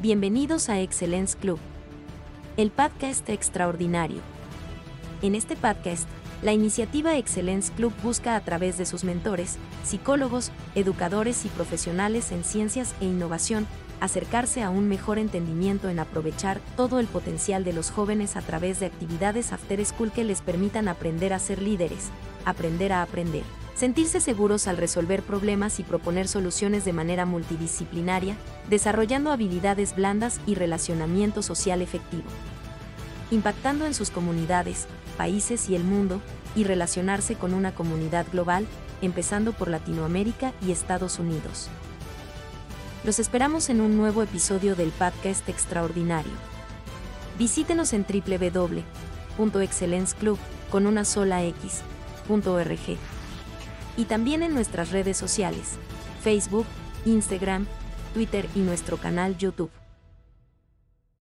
Bienvenidos a Excellence Club, el podcast extraordinario. En este podcast, la iniciativa Excellence Club busca a través de sus mentores, psicólogos, educadores y profesionales en ciencias e innovación, acercarse a un mejor entendimiento en aprovechar todo el potencial de los jóvenes a través de actividades after school que les permitan aprender a ser líderes, aprender a aprender sentirse seguros al resolver problemas y proponer soluciones de manera multidisciplinaria, desarrollando habilidades blandas y relacionamiento social efectivo. Impactando en sus comunidades, países y el mundo, y relacionarse con una comunidad global, empezando por Latinoamérica y Estados Unidos. Los esperamos en un nuevo episodio del podcast extraordinario. Visítenos en www.excellenceclub con una sola x.org y también en nuestras redes sociales, Facebook, Instagram, Twitter y nuestro canal YouTube.